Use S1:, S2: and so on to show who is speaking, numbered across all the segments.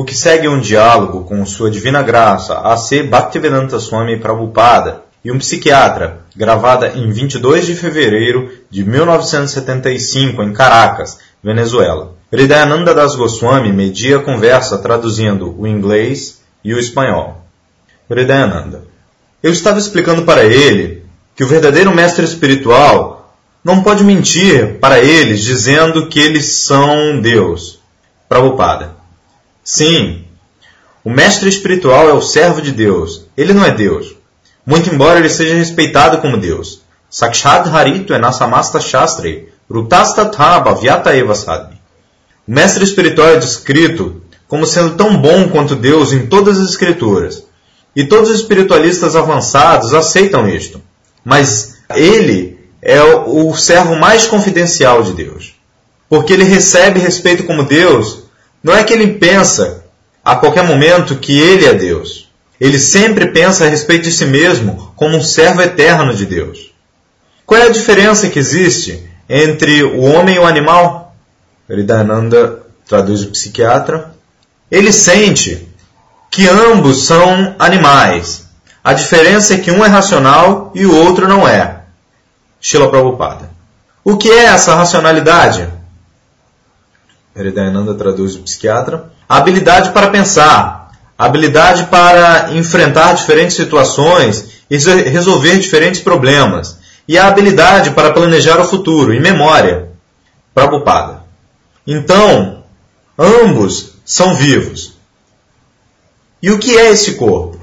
S1: O que segue é um diálogo com Sua Divina Graça, A.C. Bhaktivedanta Swami Prabhupada, e um psiquiatra, gravada em 22 de fevereiro de 1975 em Caracas, Venezuela. Hridayananda Das Goswami media a conversa traduzindo o inglês e o espanhol. Hridayananda. Eu estava explicando para ele que o verdadeiro mestre espiritual não pode mentir para eles dizendo que eles são Deus. Prabhupada. Sim, o mestre espiritual é o servo de Deus. Ele não é Deus. Muito embora ele seja respeitado como Deus. Sakshat Harito é Nasamasta Shastri, Rutastatha Bhavyata Evasadi. O mestre espiritual é descrito como sendo tão bom quanto Deus em todas as escrituras. E todos os espiritualistas avançados aceitam isto. Mas ele é o servo mais confidencial de Deus. Porque ele recebe respeito como Deus, não é que ele pensa a qualquer momento que ele é Deus. Ele sempre pensa a respeito de si mesmo como um servo eterno de Deus. Qual é a diferença que existe entre o homem e o animal? Hridayananda traduz o psiquiatra. Ele sente que ambos são animais. A diferença é que um é racional e o outro não é. Shila Prabhupada. O que é essa racionalidade? Hridayananda traduz o psiquiatra. A habilidade para pensar, habilidade para enfrentar diferentes situações e resolver diferentes problemas, e a habilidade para planejar o futuro e memória. Prabhupada. Então, ambos são vivos. E o que é esse corpo?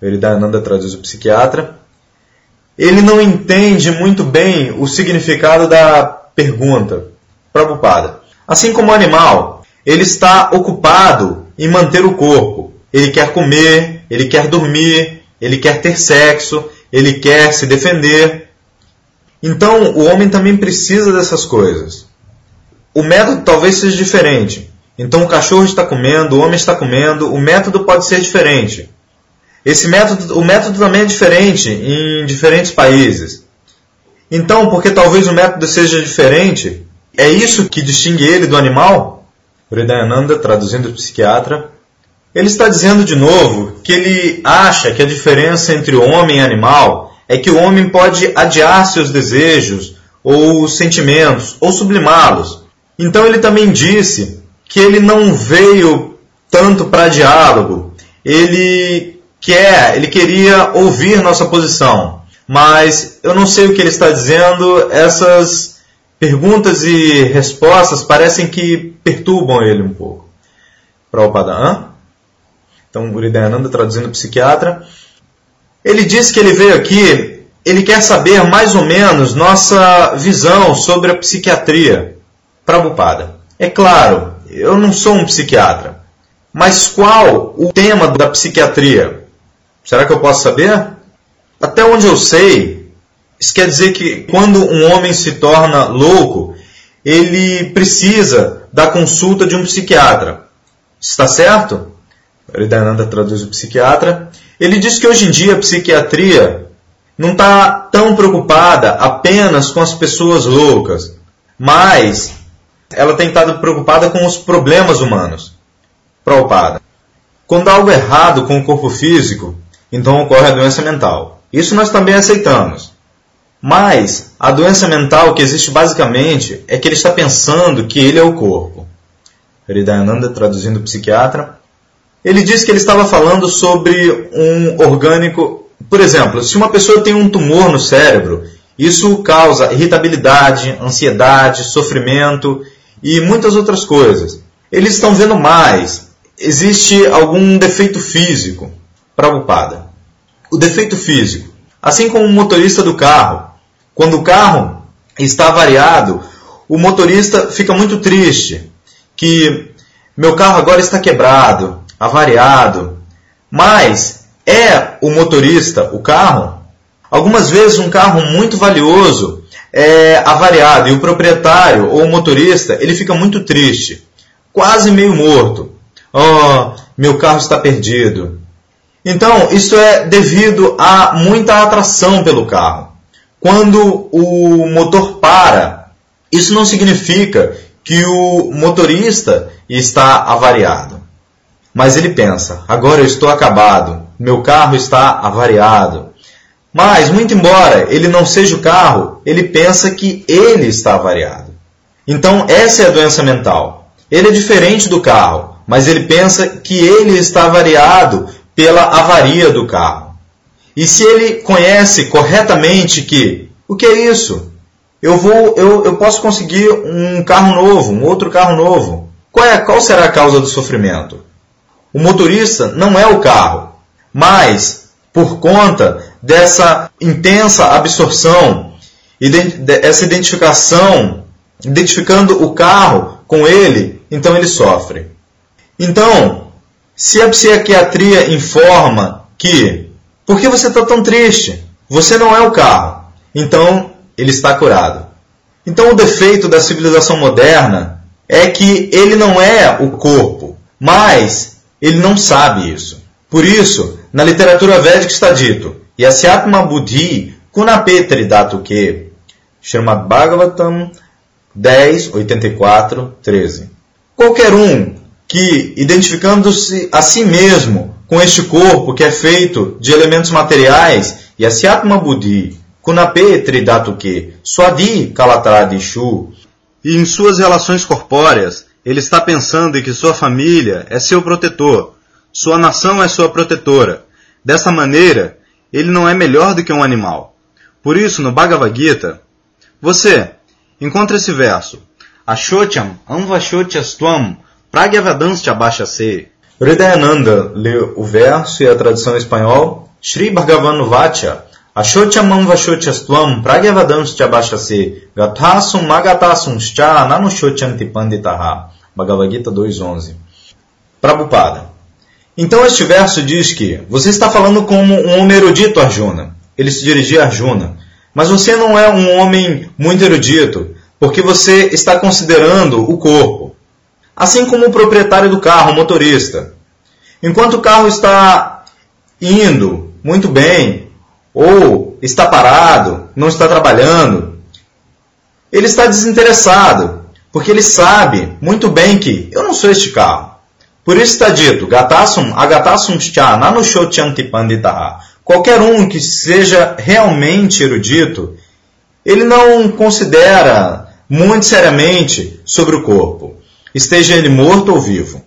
S1: Veridananda traduz o psiquiatra. Ele não entende muito bem o significado da pergunta. Prabhupada. Assim como o animal, ele está ocupado em manter o corpo. Ele quer comer, ele quer dormir, ele quer ter sexo, ele quer se defender. Então, o homem também precisa dessas coisas. O método talvez seja diferente. Então, o cachorro está comendo, o homem está comendo, o método pode ser diferente. Esse método, o método também é diferente em diferentes países. Então, porque talvez o método seja diferente, é isso que distingue ele do animal? Hridayananda, traduzindo o psiquiatra, ele está dizendo de novo que ele acha que a diferença entre homem e animal é que o homem pode adiar seus desejos ou sentimentos ou sublimá-los. Então ele também disse que ele não veio tanto para diálogo. Ele quer, ele queria ouvir nossa posição. Mas eu não sei o que ele está dizendo, essas perguntas e respostas parecem que perturbam ele um pouco. Prabhupada, Então, Guridayananda traduzindo psiquiatra. Ele diz que ele veio aqui, ele quer saber mais ou menos nossa visão sobre a psiquiatria. Prabhupada. É claro, eu não sou um psiquiatra. Mas qual o tema da psiquiatria? Será que eu posso saber? Até onde eu sei, isso quer dizer que quando um homem se torna louco, ele precisa da consulta de um psiquiatra. Está certo? Hridayananda traduz o psiquiatra. Ele diz que hoje em dia a psiquiatria não está tão preocupada apenas com as pessoas loucas, mas ela tem estado preocupada com os problemas humanos. Prabhupada. Quando há algo errado com o corpo físico, então ocorre a doença mental. Isso nós também aceitamos. Mas a doença mental que existe basicamente é que ele está pensando que ele é o corpo. Hridayananda, traduzindo o psiquiatra, ele diz que ele estava falando sobre um orgânico. Por exemplo, se uma pessoa tem um tumor no cérebro, isso causa irritabilidade, ansiedade, sofrimento e muitas outras coisas. Eles estão vendo mais. Existe algum defeito físico. Prabhupada. O defeito físico. Assim como o motorista do carro quando o carro está variado, o motorista fica muito triste, que meu carro agora está quebrado, avariado. Mas é o motorista, o carro? Algumas vezes um carro muito valioso é avariado e o proprietário ou o motorista ele fica muito triste, quase meio morto. Oh, meu carro está perdido. Então, isso é devido a muita atração pelo carro quando o motor para, isso não significa que o motorista está avariado. Mas ele pensa: agora eu estou acabado, meu carro está avariado. Mas, muito embora ele não seja o carro, ele pensa que ele está avariado. Então, essa é a doença mental. Ele é diferente do carro, mas ele pensa que ele está avariado pela avaria do carro. E se ele conhece corretamente que o que é isso? Eu vou, eu, eu posso conseguir um carro novo, um outro carro novo. Qual, é, qual será a causa do sofrimento? O motorista não é o carro, mas por conta dessa intensa absorção, essa identificação, identificando o carro com ele, então ele sofre. Então, se a psiquiatria informa que, por que você está tão triste? Você não é o carro. Então, ele está curado. Então, o defeito da civilização moderna é que ele não é o corpo, mas ele não sabe isso. Por isso, na literatura védica está dito, Yasyatma Buddhi Kunapetri Datuke, Srimad Bhagavatam 10, 84, 13. Qualquer um que, identificando-se a si mesmo com este corpo que é feito de elementos materiais, Yasyatma Buddhi Kunapetri Datuke, Swadi Kalatradi e em suas relações corpóreas, ele está pensando em que sua família é seu protetor, sua nação é sua protetora. Dessa maneira, ele não é melhor do que um animal. Por isso, no Bhagavad Gita, você encontra esse verso. Ashotyam anvashotyastvam pragyavadanscha bhashase. Hridayananda leu o verso e a tradução em espanhol. Sri Bhagavan Vacha Ashotyam anvashotyastvam pragyavadanscha bhashase. Gathasum magatasumscha nanushotyanti. Bhagavad Gita 2.11 Prabhupada então este verso diz que você está falando como um homem erudito, Arjuna. Ele se dirigia a Arjuna. Mas você não é um homem muito erudito, porque você está considerando o corpo. Assim como o proprietário do carro, o motorista. Enquanto o carro está indo muito bem, ou está parado, não está trabalhando, ele está desinteressado, porque ele sabe muito bem que eu não sou este carro. Por isso está dito, Gatasum, Agatasum Cha, Nanushotyanti Panditaha. Qualquer um que seja realmente erudito, ele não considera muito seriamente sobre o corpo, esteja ele morto ou vivo.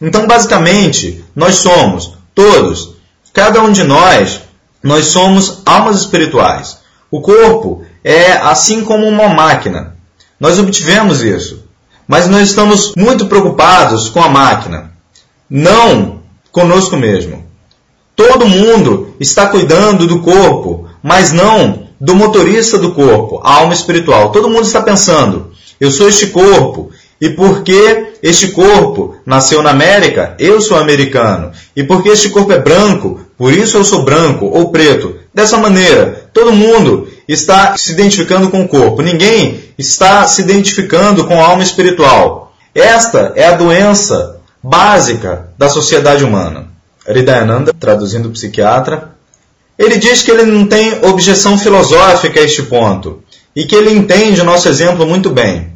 S1: Então, basicamente, nós somos, todos, cada um de nós, nós somos almas espirituais. O corpo é assim como uma máquina. Nós obtivemos isso. Mas nós estamos muito preocupados com a máquina não conosco mesmo. Todo mundo está cuidando do corpo, mas não do motorista do corpo, a alma espiritual. Todo mundo está pensando, eu sou este corpo, e porque este corpo nasceu na América, eu sou americano. E porque este corpo é branco, por isso eu sou branco ou preto. Dessa maneira, todo mundo está se identificando com o corpo. Ninguém está se identificando com a alma espiritual. Esta é a doença básica da sociedade humana. Hridayananda, traduzindo o psiquiatra, ele diz que ele não tem objeção filosófica a este ponto e que ele entende o nosso exemplo muito bem.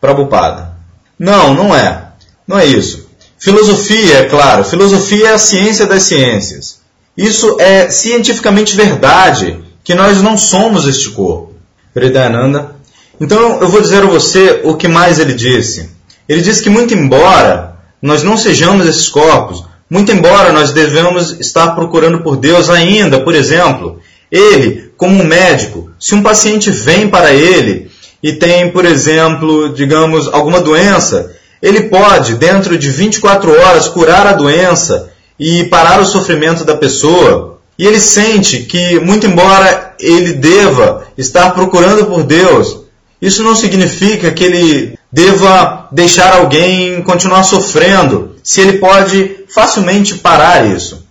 S1: Prabhupada. Não, não é. Não é isso. Filosofia, é claro, filosofia é a ciência das ciências. Isso é cientificamente verdade, que nós não somos este corpo. Hridayananda. Então eu vou dizer a você o que mais ele disse. Ele disse que muito embora nós não sejamos esses corpos, muito embora nós devemos estar procurando por Deus ainda, por exemplo, ele, como um médico, se um paciente vem para ele e tem, por exemplo, digamos, alguma doença, ele pode, dentro de 24 horas, curar a doença e parar o sofrimento da pessoa. E ele sente que, muito embora ele deva estar procurando por Deus, isso não significa que ele deva deixar alguém continuar sofrendo, se ele pode facilmente parar isso.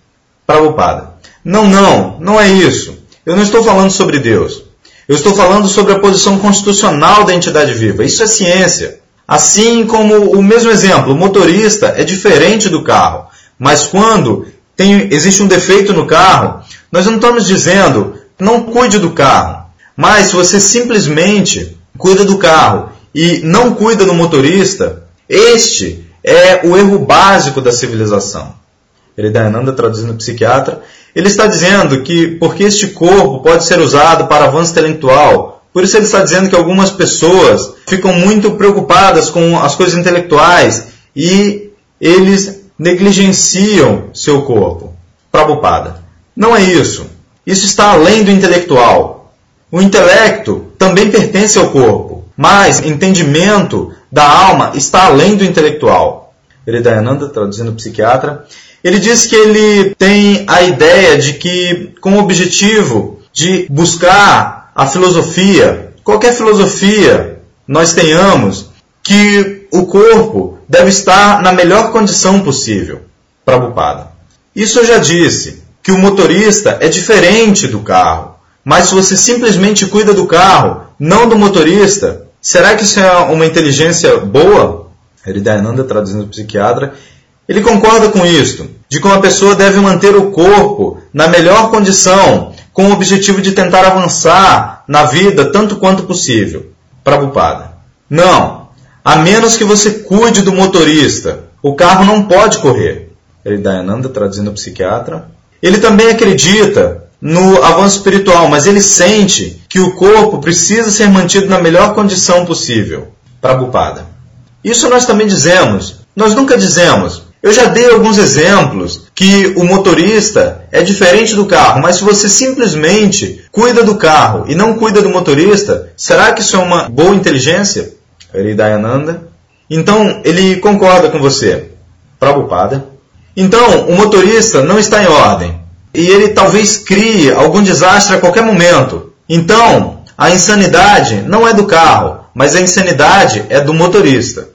S1: Prabhupada. Não, não, não é isso. Eu não estou falando sobre Deus. Eu estou falando sobre a posição constitucional da entidade viva. Isso é ciência. Assim como o mesmo exemplo, o motorista é diferente do carro. Mas quando tem, existe um defeito no carro, nós não estamos dizendo não cuide do carro. Mas se você simplesmente cuida do carro e não cuida do motorista, este é o erro básico da civilização. Hridayananda, traduzindo psiquiatra, ele está dizendo que porque este corpo pode ser usado para avanço intelectual, por isso ele está dizendo que algumas pessoas ficam muito preocupadas com as coisas intelectuais e eles negligenciam seu corpo. Prabhupada. Não é isso. Isso está além do intelectual. O intelecto também pertence ao corpo, mas entendimento da alma está além do intelectual. Hridayananda, traduzindo psiquiatra, ele diz que ele tem a ideia de que, com o objetivo de buscar a filosofia, qualquer filosofia nós tenhamos, que o corpo deve estar na melhor condição possível. Prabhupada. Isso eu já disse, que o motorista é diferente do carro. Mas se você simplesmente cuida do carro, não do motorista, será que isso é uma inteligência boa? Hridayananda, traduzindo o psiquiatra, ele concorda com isto, de como a pessoa deve manter o corpo na melhor condição, com o objetivo de tentar avançar na vida tanto quanto possível. Prabhupada. Não, a menos que você cuide do motorista, o carro não pode correr. Hridayananda, traduzindo o psiquiatra. Ele também acredita no avanço espiritual, mas ele sente que o corpo precisa ser mantido na melhor condição possível. Prabhupada. Isso nós também dizemos. Nós nunca dizemos, eu já dei alguns exemplos que o motorista é diferente do carro, mas se você simplesmente cuida do carro e não cuida do motorista, será que isso é uma boa inteligência? Hridayananda. Então, ele concorda com você. Prabhupada. Então, o motorista não está em ordem e ele talvez crie algum desastre a qualquer momento. Então, a insanidade não é do carro, mas a insanidade é do motorista.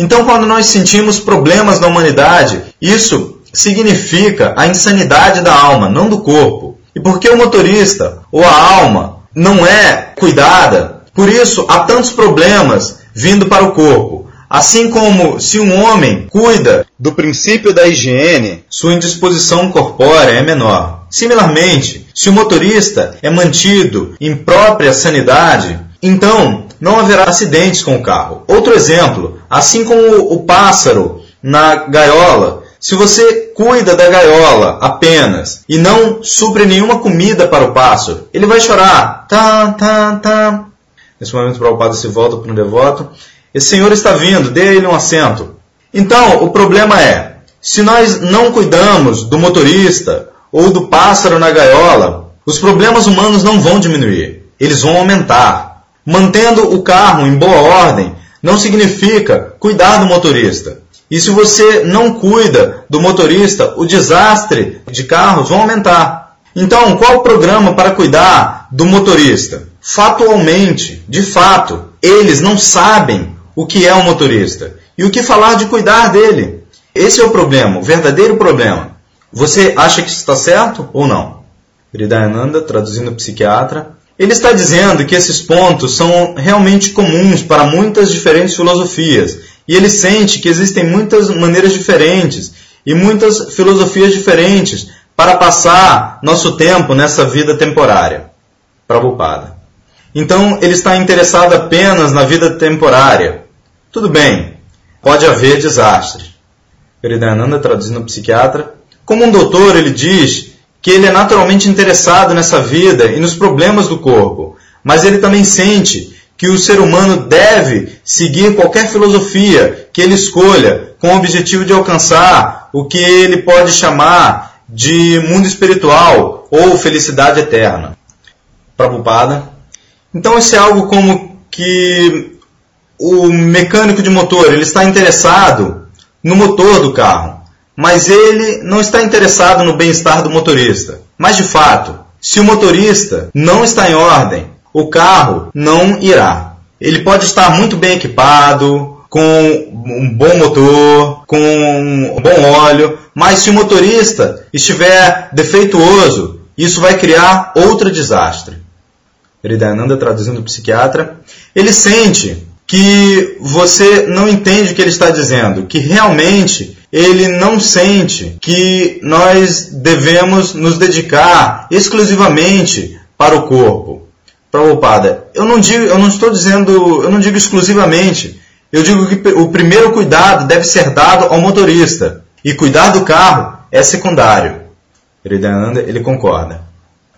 S1: Então, quando nós sentimos problemas na humanidade, isso significa a insanidade da alma, não do corpo. E porque o motorista ou a alma não é cuidada, por isso há tantos problemas vindo para o corpo. Assim como se um homem cuida do princípio da higiene, sua indisposição corpórea é menor. Similarmente, se o motorista é mantido em própria sanidade, então não haverá acidentes com o carro. Outro exemplo, assim como o pássaro na gaiola, se você cuida da gaiola apenas e não supre nenhuma comida para o pássaro, ele vai chorar. Tá, tá, tá. Nesse momento, o Prabhupada se volta para um devoto. Esse senhor está vindo, dê ele um assento. Então, o problema é, se nós não cuidamos do motorista ou do pássaro na gaiola, os problemas humanos não vão diminuir, eles vão aumentar. Mantendo o carro em boa ordem não significa cuidar do motorista. E se você não cuida do motorista, o desastre de carros vai aumentar. Então, qual o programa para cuidar do motorista? Fatualmente, de fato, eles não sabem o que é um motorista e o que falar de cuidar dele. Esse é o problema, o verdadeiro problema. Você acha que isso está certo ou não? Hridayananda, traduzindo psiquiatra, ele está dizendo que esses pontos são realmente comuns para muitas diferentes filosofias, e ele sente que existem muitas maneiras diferentes e muitas filosofias diferentes para passar nosso tempo nessa vida temporária. Prabhupada. Então, ele está interessado apenas na vida temporária. Tudo bem, pode haver desastre. Hridayananda, traduzindo o psiquiatra, como um doutor, ele diz que ele é naturalmente interessado nessa vida e nos problemas do corpo, mas ele também sente que o ser humano deve seguir qualquer filosofia que ele escolha com o objetivo de alcançar o que ele pode chamar de mundo espiritual ou felicidade eterna. Prabhupada. Então isso é algo como que o mecânico de motor ele está interessado no motor do carro mas ele não está interessado no bem-estar do motorista. Mas de fato, se o motorista não está em ordem, o carro não irá. Ele pode estar muito bem equipado, com um bom motor, com um bom óleo, mas se o motorista estiver defeituoso, isso vai criar outro desastre. Hridayananda, traduzindo o psiquiatra, ele sente que você não entende o que ele está dizendo, que realmente ele não sente que nós devemos nos dedicar exclusivamente para o corpo. Prabhupada, eu não digo, eu não estou dizendo, eu não digo exclusivamente. eu digo que o primeiro cuidado deve ser dado ao motorista e cuidar do carro é secundário. Ele concorda.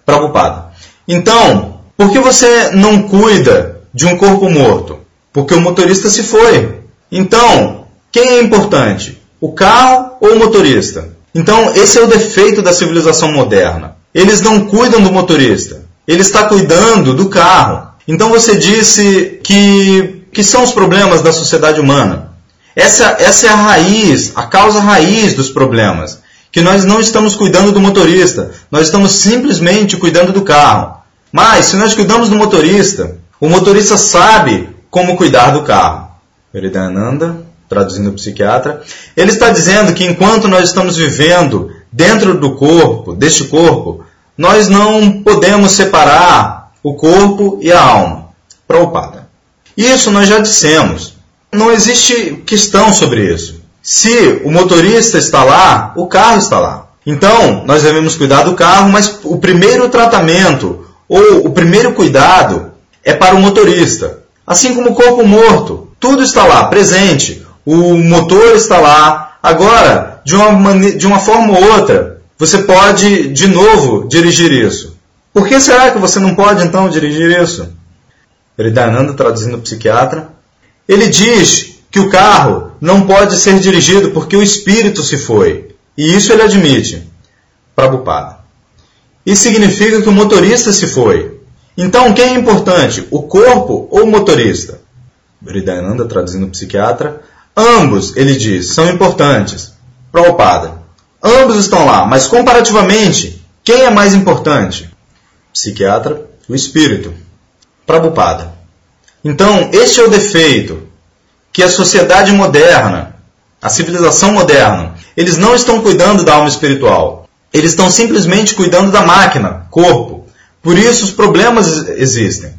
S1: Prabhupada. Então, por que você não cuida de um corpo morto? Porque o motorista se foi. Então, quem é importante? O carro ou o motorista? Então, esse é o defeito da civilização moderna. Eles não cuidam do motorista. Ele está cuidando do carro. Então você disse que, que são os problemas da sociedade humana. Essa, essa é a raiz, a causa raiz dos problemas. Que nós não estamos cuidando do motorista, nós estamos simplesmente cuidando do carro. Mas se nós cuidamos do motorista, o motorista sabe como cuidar do carro. Veridananda, traduzindo o psiquiatra, ele está dizendo que enquanto nós estamos vivendo dentro do corpo, deste corpo, nós não podemos separar o corpo e a alma. Prabhupada. Isso nós já dissemos. Não existe questão sobre isso. Se o motorista está lá, o carro está lá. Então, nós devemos cuidar do carro, mas o primeiro tratamento ou o primeiro cuidado é para o motorista. Assim como o corpo morto, tudo está lá, presente. O motor está lá. Agora, de uma, de uma forma ou outra, você pode de novo dirigir isso. Por que será que você não pode então dirigir isso? Hridayananda, traduzindo o psiquiatra, ele diz que o carro não pode ser dirigido porque o espírito se foi. E isso ele admite. Prabhupada. Isso significa que o motorista se foi. Então, quem é importante, o corpo ou o motorista? Hridayananda, traduzindo o psiquiatra, ambos, ele diz, são importantes. Prabhupada. Ambos estão lá, mas comparativamente, quem é mais importante? Psiquiatra, o espírito. Prabhupada. Então, este é o defeito que a sociedade moderna, a civilização moderna, eles não estão cuidando da alma espiritual. Eles estão simplesmente cuidando da máquina, corpo. Por isso os problemas existem.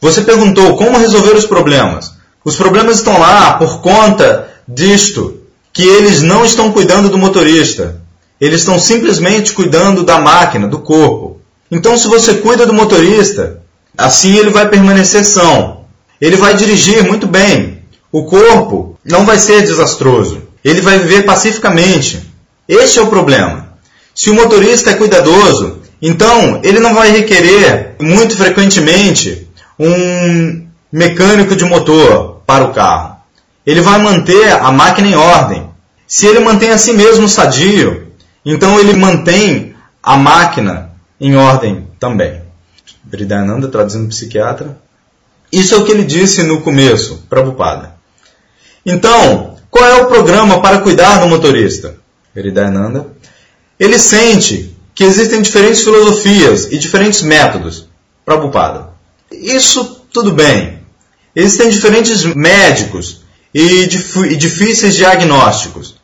S1: Você perguntou como resolver os problemas. Os problemas estão lá por conta disto, que eles não estão cuidando do motorista. Eles estão simplesmente cuidando da máquina, do corpo. Então, se você cuida do motorista, assim ele vai permanecer são. Ele vai dirigir muito bem. O corpo não vai ser desastroso. Ele vai viver pacificamente. Este é o problema. Se o motorista é cuidadoso, então ele não vai requerer muito frequentemente um mecânico de motor para o carro. Ele vai manter a máquina em ordem. Se ele mantém a si mesmo sadio, então ele mantém a máquina em ordem também. Bridananda, traduzindo psiquiatra. Isso é o que ele disse no começo, Prabhupada. Então, qual é o programa para cuidar do motorista? Hridayananda. Ele sente que existem diferentes filosofias e diferentes métodos. Prabhupada. Isso tudo bem. Existem diferentes médicos e difíceis diagnósticos.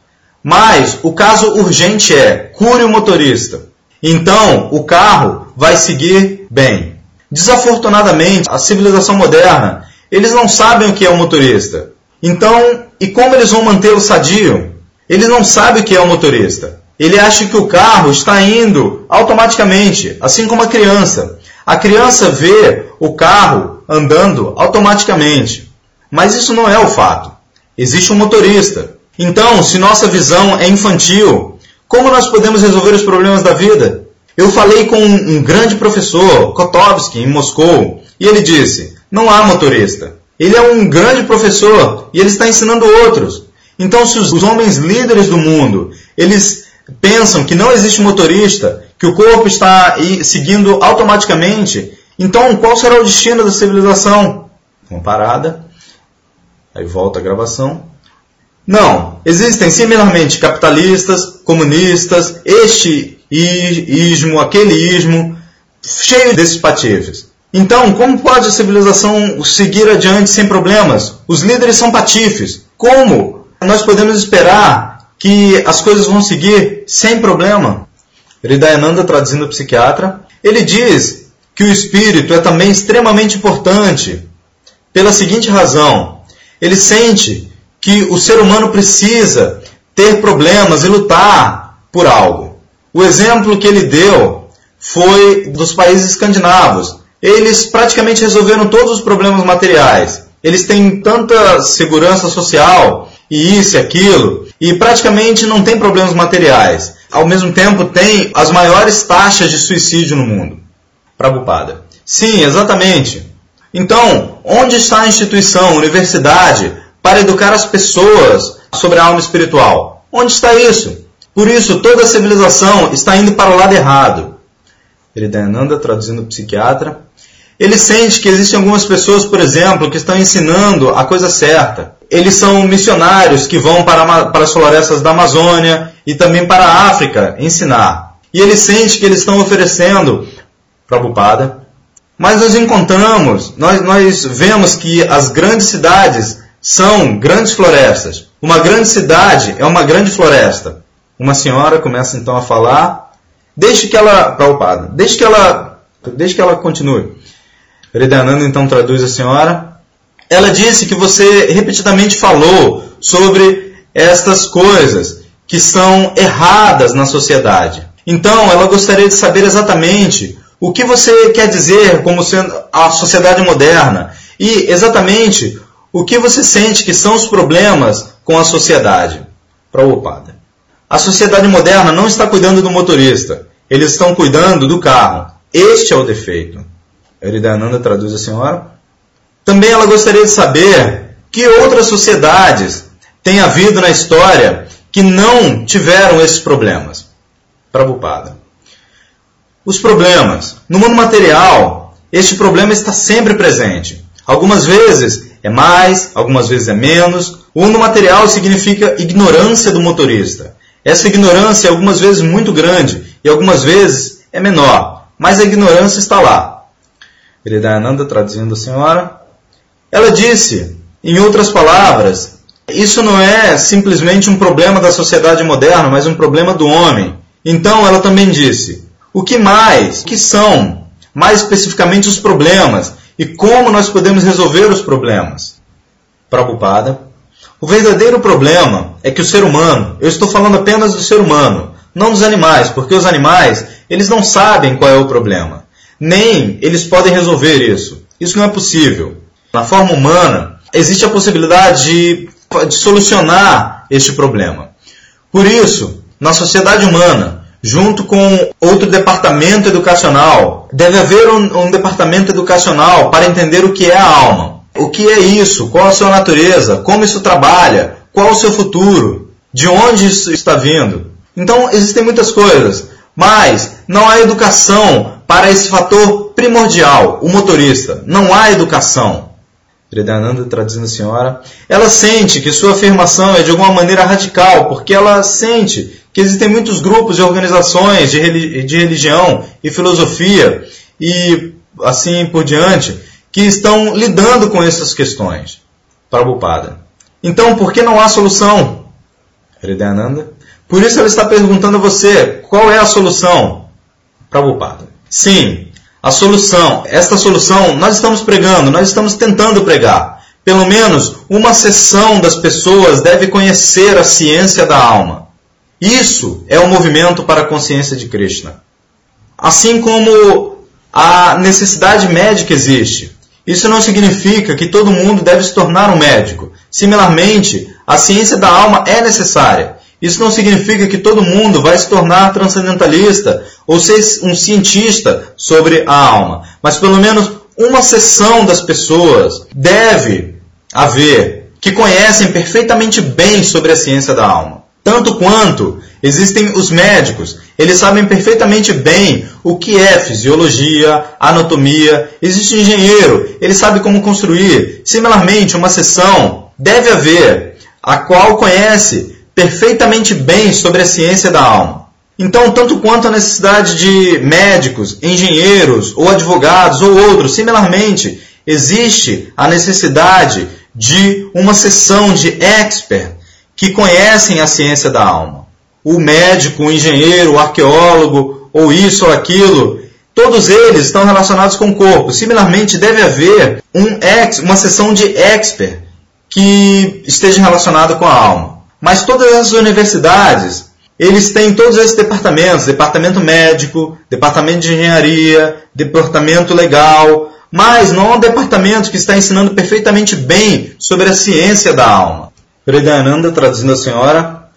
S1: Mas o caso urgente é cure o motorista. Então o carro vai seguir bem. Desafortunadamente, a civilização moderna, eles não sabem o que é o motorista. Então, e como eles vão manter o sadio? Eles não sabem o que é o motorista. Ele acha que o carro está indo automaticamente, assim como a criança. A criança vê o carro andando automaticamente. Mas isso não é o fato. Existe um motorista. Então, se nossa visão é infantil, como nós podemos resolver os problemas da vida? Eu falei com um grande professor, Kotovsky, em Moscou, e ele disse: não há motorista. Ele é um grande professor e ele está ensinando outros. Então, se os homens líderes do mundo, eles pensam que não existe motorista, que o corpo está seguindo automaticamente, então qual será o destino da civilização? Uma parada, aí volta a gravação. Não, existem similarmente capitalistas, comunistas, este ismo, aquele ismo, cheio desses patifes. Então, como pode a civilização seguir adiante sem problemas? Os líderes são patifes. Como nós podemos esperar que as coisas vão seguir sem problema? Hridayananda, traduzindo o psiquiatra, ele diz que o espírito é também extremamente importante pela seguinte razão: ele sente que o ser humano precisa ter problemas e lutar por algo. O exemplo que ele deu foi dos países escandinavos eles praticamente resolveram todos os problemas materiais. eles têm tanta segurança social e isso e aquilo, e praticamente não tem problemas materiais. Ao mesmo tempo, tem as maiores taxas de suicídio no mundo. Prabhupada. Sim, exatamente. Então, onde está a instituição, universidade, para educar as pessoas sobre a alma espiritual? Onde está isso? Por isso, toda a civilização está indo para o lado errado. Hridayananda, traduzindo psiquiatra, ele sente que existem algumas pessoas, por exemplo, que estão ensinando a coisa certa. Eles são missionários que vão para, para as florestas da Amazônia e também para a África ensinar. E ele sente que eles estão oferecendo Prabhupada. Mas nós encontramos, nós, nós vemos que as grandes cidades são grandes florestas. Uma grande cidade é uma grande floresta. Uma senhora começa então a falar, deixe que ela, Prabhupada, deixe que ela, deixe que ela continue. Hridayananda então traduz a senhora. Ela disse que você repetidamente falou sobre estas coisas que são erradas na sociedade. Então, ela gostaria de saber exatamente o que você quer dizer como sendo a sociedade moderna e exatamente o que você sente que são os problemas com a sociedade. Prabhupada. A sociedade moderna não está cuidando do motorista, eles estão cuidando do carro. Este é o defeito. Hridayananda traduz a senhora. Também ela gostaria de saber que outras sociedades têm havido na história que não tiveram esses problemas. Prabhupada. Os problemas. No mundo material, este problema está sempre presente. Algumas vezes é mais, algumas vezes é menos. O mundo material significa ignorância do motorista. Essa ignorância é algumas vezes muito grande e algumas vezes é menor, mas a ignorância está lá. Hridayananda traduzindo a senhora. Ela disse, em outras palavras, isso não é simplesmente um problema da sociedade moderna, mas um problema do homem. Então ela também disse, o que mais? O que são, mais especificamente, os problemas? E como nós podemos resolver os problemas? Prabhupada. O verdadeiro problema é que o ser humano, eu estou falando apenas do ser humano, não dos animais, porque os animais, eles não sabem qual é o problema nem eles podem resolver isso. Isso não é possível. Na forma humana, existe a possibilidade de, de solucionar este problema. Por isso, na sociedade humana, junto com outro departamento educacional, deve haver um, um departamento educacional para entender o que é a alma. O que é isso? Qual a sua natureza? Como isso trabalha? Qual o seu futuro? De onde isso está vindo? Então, existem muitas coisas, mas não há educação para esse fator primordial, o motorista. Não há educação. Hridayananda traduzindo a senhora, ela sente que sua afirmação é de alguma maneira radical, porque ela sente que existem muitos grupos e organizações de, religião e filosofia e assim por diante que estão lidando com essas questões. Prabhupada. Então, por que não há solução? Hridayananda. Por isso ela está perguntando a você, qual é a solução? Prabhupada. Sim, a solução, esta solução nós estamos pregando, nós estamos tentando pregar. Pelo menos uma seção das pessoas deve conhecer a ciência da alma. Isso é o movimento para a consciência de Krishna. Assim como a necessidade médica existe. Isso não significa que todo mundo deve se tornar um médico. Similarmente, a ciência da alma é necessária. Isso não significa que todo mundo vai se tornar transcendentalista ou ser um cientista sobre a alma, mas pelo menos uma seção das pessoas deve haver que conhecem perfeitamente bem sobre a ciência da alma. Tanto quanto existem os médicos, eles sabem perfeitamente bem o que é fisiologia, anatomia. Existe engenheiro, ele sabe como construir. Similarmente, uma seção deve haver a qual conhece perfeitamente bem sobre a ciência da alma. Então, tanto quanto a necessidade de médicos, engenheiros ou advogados ou outros, similarmente, existe a necessidade de uma sessão de expert que conhecem a ciência da alma. O médico, o engenheiro, o arqueólogo, ou isso ou aquilo, todos eles estão relacionados com o corpo. Similarmente, deve haver um ex, uma sessão de expert que esteja relacionada com a alma. Mas todas as universidades, eles têm todos esses departamentos, departamento médico, departamento de engenharia, departamento legal, Mas não há um departamento que está ensinando perfeitamente bem sobre a ciência da alma. Hridayananda, traduzindo a senhora,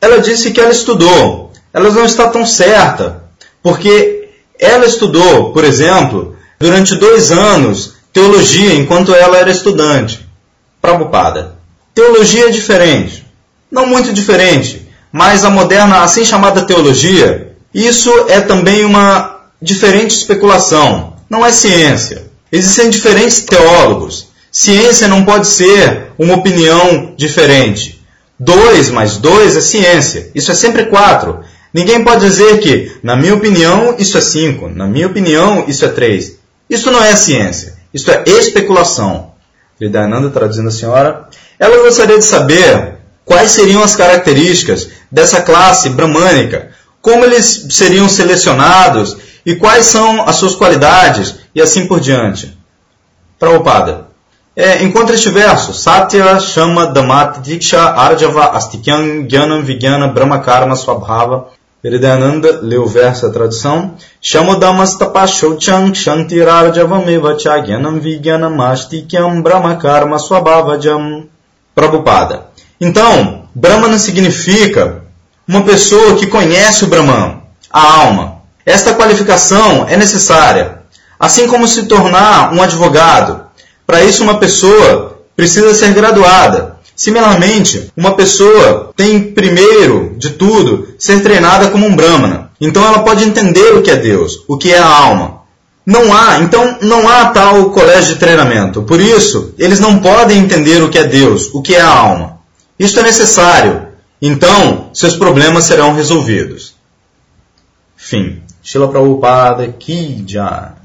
S1: ela disse que ela estudou. Ela não está tão certa, porque ela estudou, por exemplo, durante dois anos, teologia enquanto ela era estudante. Prabhupada. Teologia é diferente. Não muito diferente, mas a moderna, assim chamada teologia, isso é também uma diferente especulação. Não é ciência. Existem diferentes teólogos. Ciência não pode ser uma opinião diferente. Dois mais dois é ciência. Isso é sempre quatro. Ninguém pode dizer que, na minha opinião, isso é cinco. Na minha opinião, isso é três. Isso não é ciência. Isso é especulação. Vidayananda traduzindo a senhora. Ela gostaria de saber quais seriam as características dessa classe bramânica, como eles seriam selecionados e quais são as suas qualidades e assim por diante. Prabhupada. É, encontra este verso. Satya Shama Damat Diksha Arjava Astikyan Gyanam Vigyana Brahma Karma Swabhava. Hridayananda leu o verso, a tradução. Shamodamas tapashochang shantirarjavameva chagyanam vigyanam astikyam brahma karma swabhavajam. Prabhupada. Então, Brahmana significa uma pessoa que conhece o Brahman, a alma. Esta qualificação é necessária, assim como se tornar um advogado. Para isso, uma pessoa precisa ser graduada. Similarmente, uma pessoa tem primeiro de tudo ser treinada como um Brahmana. Então ela pode entender o que é Deus, o que é a alma. Não há, então não há tal colégio de treinamento. Por isso, eles não podem entender o que é Deus, o que é a alma. Isto é necessário. Então, seus problemas serão resolvidos. Fim. Shila Prabhupada Ki Jai.